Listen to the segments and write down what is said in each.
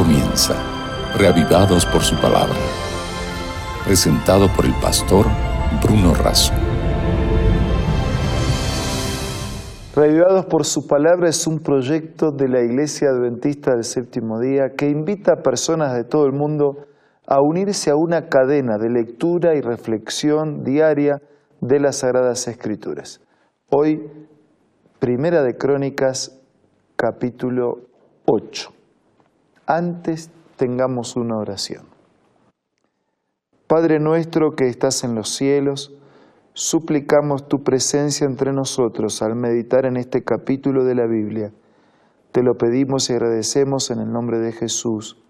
comienza, reavivados por su palabra. Presentado por el pastor Bruno Razo. Reavivados por su palabra es un proyecto de la Iglesia Adventista del Séptimo Día que invita a personas de todo el mundo a unirse a una cadena de lectura y reflexión diaria de las Sagradas Escrituras. Hoy, Primera de Crónicas, capítulo 8. Antes tengamos una oración. Padre nuestro que estás en los cielos, suplicamos tu presencia entre nosotros al meditar en este capítulo de la Biblia. Te lo pedimos y agradecemos en el nombre de Jesús.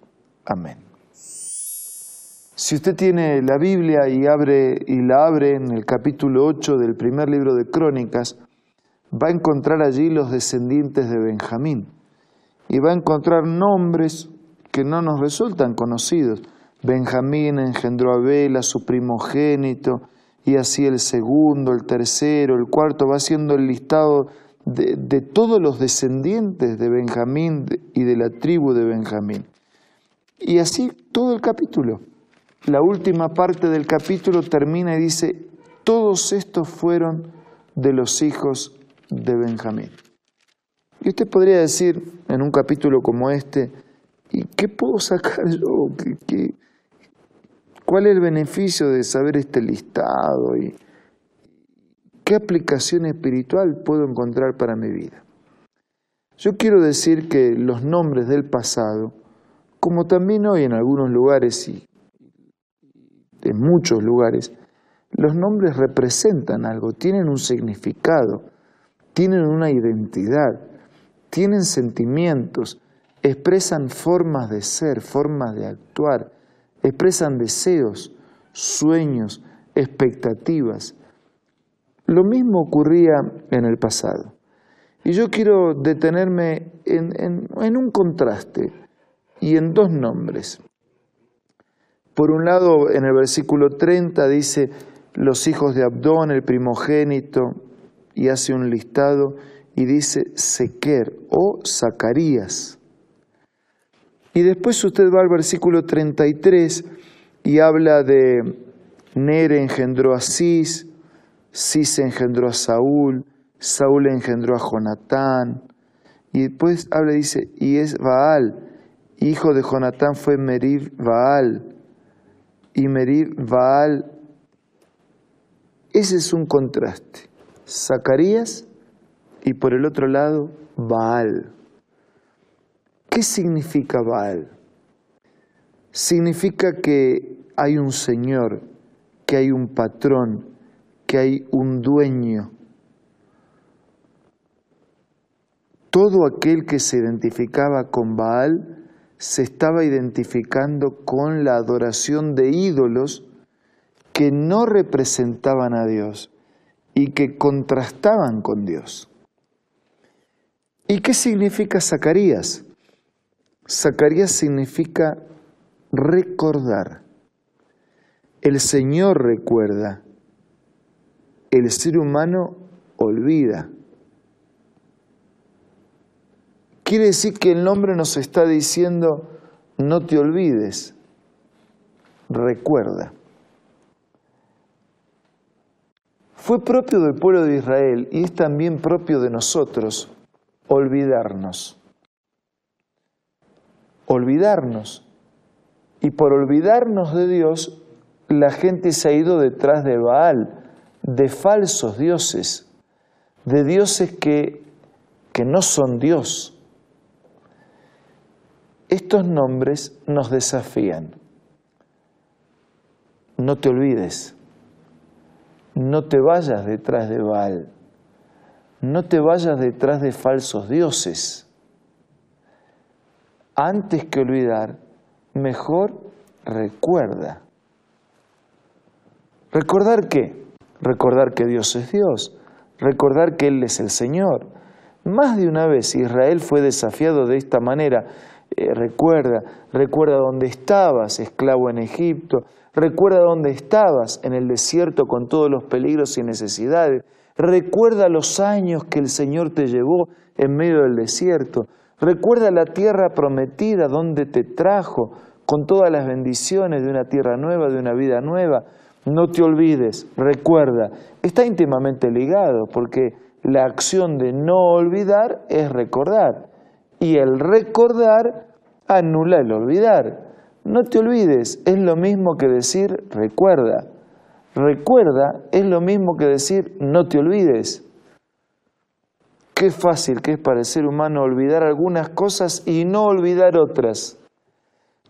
Amén. Si usted tiene la Biblia y, abre, y la abre en el capítulo 8 del primer libro de Crónicas, va a encontrar allí los descendientes de Benjamín y va a encontrar nombres que no nos resultan conocidos. Benjamín engendró a Bela, su primogénito, y así el segundo, el tercero, el cuarto, va siendo el listado de, de todos los descendientes de Benjamín y de la tribu de Benjamín. Y así todo el capítulo. La última parte del capítulo termina y dice, todos estos fueron de los hijos de Benjamín. Y usted podría decir en un capítulo como este, ¿y qué puedo sacar yo? ¿Qué, cuál es el beneficio de saber este listado? ¿Y qué aplicación espiritual puedo encontrar para mi vida? Yo quiero decir que los nombres del pasado, como también hoy en algunos lugares y en muchos lugares, los nombres representan algo, tienen un significado, tienen una identidad, tienen sentimientos, expresan formas de ser, formas de actuar, expresan deseos, sueños, expectativas. Lo mismo ocurría en el pasado. Y yo quiero detenerme en, un contraste y en dos nombres. Por un lado, en el versículo 30 dice, los hijos de Abdón, el primogénito, y hace un listado y dice Sequer o Zacarías. Y después usted va al versículo 33 y habla de Nere engendró a Cis, Cis engendró a Saúl, Saúl engendró a Jonatán. Y después habla y dice, y es Baal, hijo de Jonatán fue Merib Baal. Y Merib Baal, ese es un contraste. Zacarías y por el otro lado Baal. ¿Qué significa Baal? Significa que hay un Señor, que hay un patrón, que hay un dueño. Todo aquel que se identificaba con Baal se estaba identificando con la adoración de ídolos que no representaban a Dios y que contrastaban con Dios. ¿Y qué significa Zacarías? Zacarías significa recordar. El Señor recuerda. El ser humano olvida. Quiere decir que el nombre nos está diciendo, no te olvides, recuerda. Fue propio del pueblo de Israel y es también propio de nosotros olvidarnos. Olvidarnos. Y por olvidarnos de Dios, la gente se ha ido detrás de Baal, de falsos dioses, de dioses que, que no son Dios. Estos nombres nos desafían. No te olvides, no te vayas detrás de Baal no te vayas detrás de falsos dioses. Antes que olvidar, mejor recuerda. ¿Recordar qué? Recordar que Dios es Dios, recordar que Él es el Señor. Más de una vez Israel fue desafiado de esta manera. Eh, recuerda, recuerda dónde estabas, esclavo en Egipto, recuerda dónde estabas en el desierto con todos los peligros y necesidades, Recuerda los años que el Señor te llevó en medio del desierto. Recuerda la tierra prometida donde te trajo con todas las bendiciones de una tierra nueva, de una vida nueva. No te olvides, recuerda, está íntimamente ligado porque la acción de no olvidar es recordar y el recordar anula el olvidar. No te olvides, es lo mismo que decir recuerda. Recuerda es lo mismo que decir no te olvides. Qué fácil que es para el ser humano olvidar algunas cosas y no olvidar otras.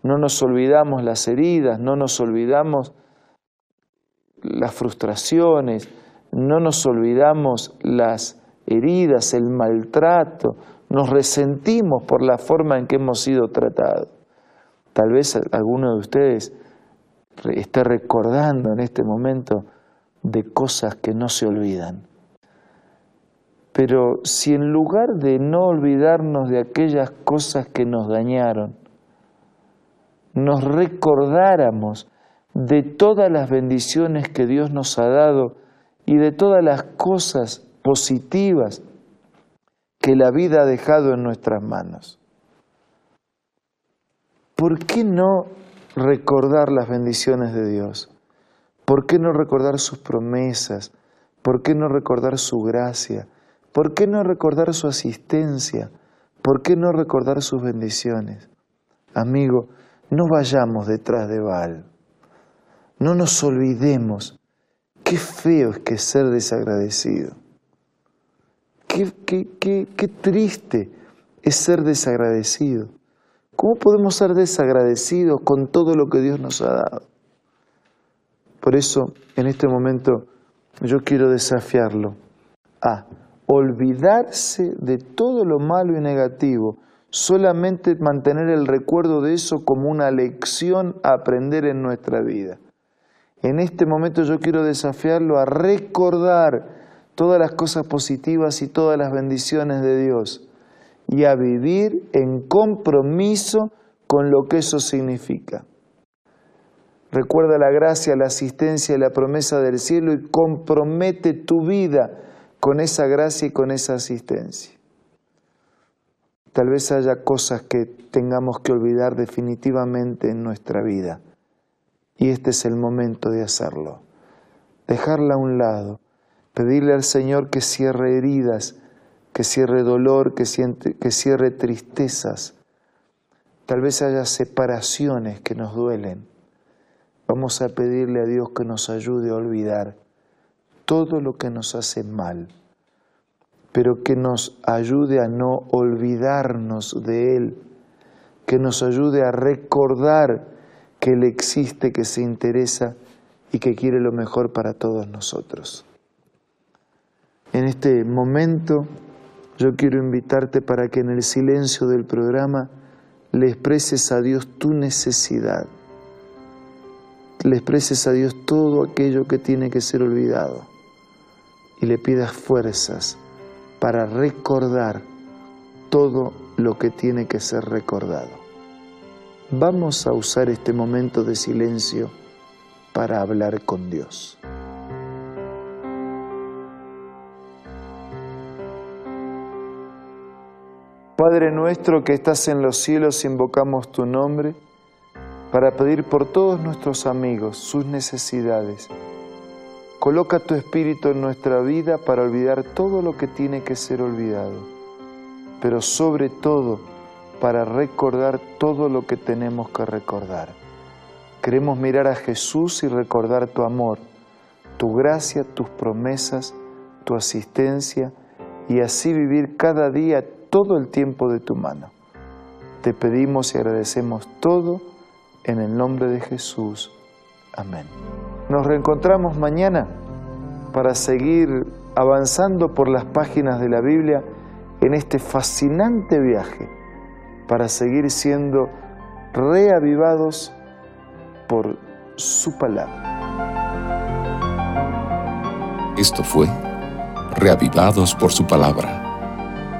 No nos olvidamos las heridas, no nos olvidamos las frustraciones, no nos olvidamos las heridas, el maltrato, nos resentimos por la forma en que hemos sido tratados. Tal vez alguno de ustedes esté recordando en este momento de cosas que no se olvidan. Pero si en lugar de no olvidarnos de aquellas cosas que nos dañaron, nos recordáramos de todas las bendiciones que Dios nos ha dado y de todas las cosas positivas que la vida ha dejado en nuestras manos. ¿Por qué no recordar las bendiciones de Dios? ¿Por qué no recordar sus promesas? ¿Por qué no recordar su gracia? ¿Por qué no recordar su asistencia? ¿Por qué no recordar sus bendiciones? Amigo, no vayamos detrás de Baal. No nos olvidemos. Qué feo es que ser desagradecido. Qué, qué, qué, qué triste es ser desagradecido. ¿Cómo podemos ser desagradecidos con todo lo que Dios nos ha dado? Por eso, en este momento, yo quiero desafiarlo a olvidarse de todo lo malo y negativo, solamente mantener el recuerdo de eso como una lección a aprender en nuestra vida. En este momento yo quiero desafiarlo a recordar todas las cosas positivas y todas las bendiciones de Dios y a vivir en compromiso con lo que eso significa. Recuerda la gracia, la asistencia y la promesa del cielo y compromete tu vida con esa gracia y con esa asistencia. Tal vez haya cosas que tengamos que olvidar definitivamente en nuestra vida y este es el momento de hacerlo. Dejarla a un lado, pedirle al Señor que cierre heridas, que cierre dolor, que, que cierre tristezas. Tal vez haya separaciones que nos duelen. Vamos a pedirle a Dios que nos ayude a olvidar todo lo que nos hace mal, pero que nos ayude a no olvidarnos de Él, que nos ayude a recordar que Él existe, que se interesa y que quiere lo mejor para todos nosotros. En este momento yo quiero invitarte para que en el silencio del programa le expreses a Dios tu necesidad, le expreses a Dios todo aquello que tiene que ser olvidado y le pidas fuerzas para recordar todo lo que tiene que ser recordado. Vamos a usar este momento de silencio para hablar con Dios. Padre nuestro que estás en los cielos, invocamos tu nombre para pedir por todos nuestros amigos sus necesidades. Coloca tu espíritu en nuestra vida para olvidar todo lo que tiene que ser olvidado, pero sobre todo para recordar todo lo que tenemos que recordar. Queremos mirar a Jesús y recordar tu amor, tu gracia, tus promesas, tu asistencia y así vivir cada día todo el tiempo de tu mano. Te pedimos y agradecemos todo en el nombre de Jesús. Amén. Nos reencontramos mañana para seguir avanzando por las páginas de la Biblia en este fascinante viaje, para seguir siendo reavivados por su palabra. Esto fue Reavivados por su palabra